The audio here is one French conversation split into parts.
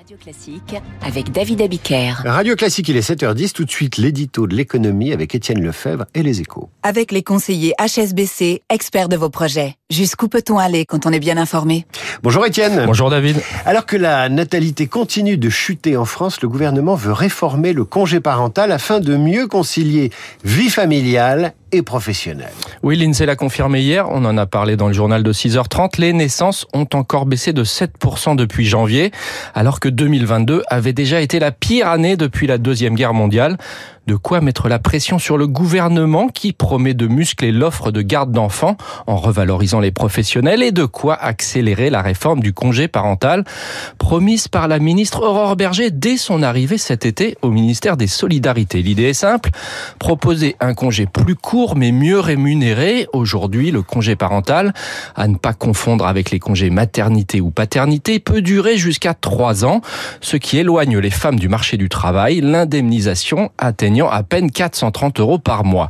Radio Classique avec David Abiker. Radio Classique, il est 7h10. Tout de suite, l'édito de l'économie avec Étienne Lefebvre et les échos. Avec les conseillers HSBC, experts de vos projets. Jusqu'où peut-on aller quand on est bien informé? Bonjour Étienne. Bonjour David. Alors que la natalité continue de chuter en France, le gouvernement veut réformer le congé parental afin de mieux concilier vie familiale Oui, l'INSEE l'a confirmé hier, on en a parlé dans le journal de 6h30, les naissances ont encore baissé de 7% depuis janvier, alors que 2022 avait déjà été la pire année depuis la Deuxième Guerre mondiale. De quoi mettre la pression sur le gouvernement qui promet de muscler l'offre de garde d'enfants en revalorisant les professionnels et de quoi accélérer la réforme du congé parental promise par la ministre Aurore Berger dès son arrivée cet été au ministère des Solidarités. L'idée est simple, proposer un congé plus court mais mieux rémunéré. Aujourd'hui, le congé parental, à ne pas confondre avec les congés maternité ou paternité, peut durer jusqu'à trois ans, ce qui éloigne les femmes du marché du travail, l'indemnisation atteignant à peine 430 euros par mois.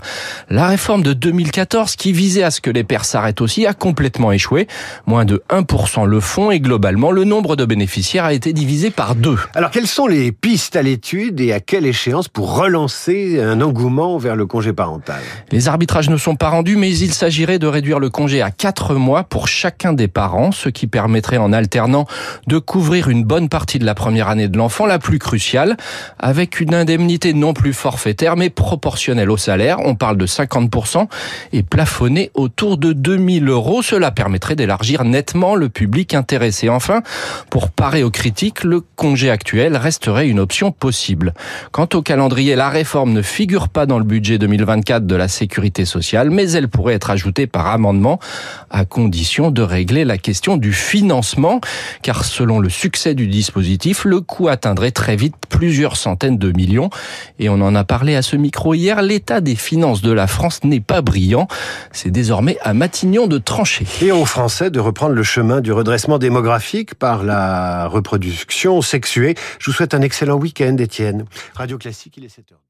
La réforme de 2014 qui visait à ce que les pères s'arrêtent aussi a complètement échoué. Moins de 1% le font et globalement le nombre de bénéficiaires a été divisé par deux. Alors quelles sont les pistes à l'étude et à quelle échéance pour relancer un engouement vers le congé parental? Les arbitrages ne sont pas rendus mais il s'agirait de réduire le congé à 4 mois pour chacun des parents, ce qui permettrait en alternant de couvrir une bonne partie de la première année de l'enfant, la plus cruciale, avec une indemnité non plus forfaitaire mais proportionnelle au salaire. On parle de 50% et plafonnée autour de 2000 euros. Cela permettrait d'élargir nettement le public intéressé. Enfin, pour parer aux critiques, le congé actuel resterait une option possible. Quant au calendrier, la réforme ne figure pas dans le budget 2024 de la sécurité sociale, mais elle pourrait être ajoutée par amendement à condition de régler la question du financement, car selon le succès du dispositif, le coût atteindrait très vite plusieurs centaines de millions. Et on en a parlé à ce micro hier, l'état des finances de la France n'est pas brillant. C'est désormais à Matignon de trancher. Et aux Français de reprendre le chemin du redressement démographique par la reproduction sexuée. Je vous souhaite un excellent week-end, Étienne. Radio Classique, il est 7h.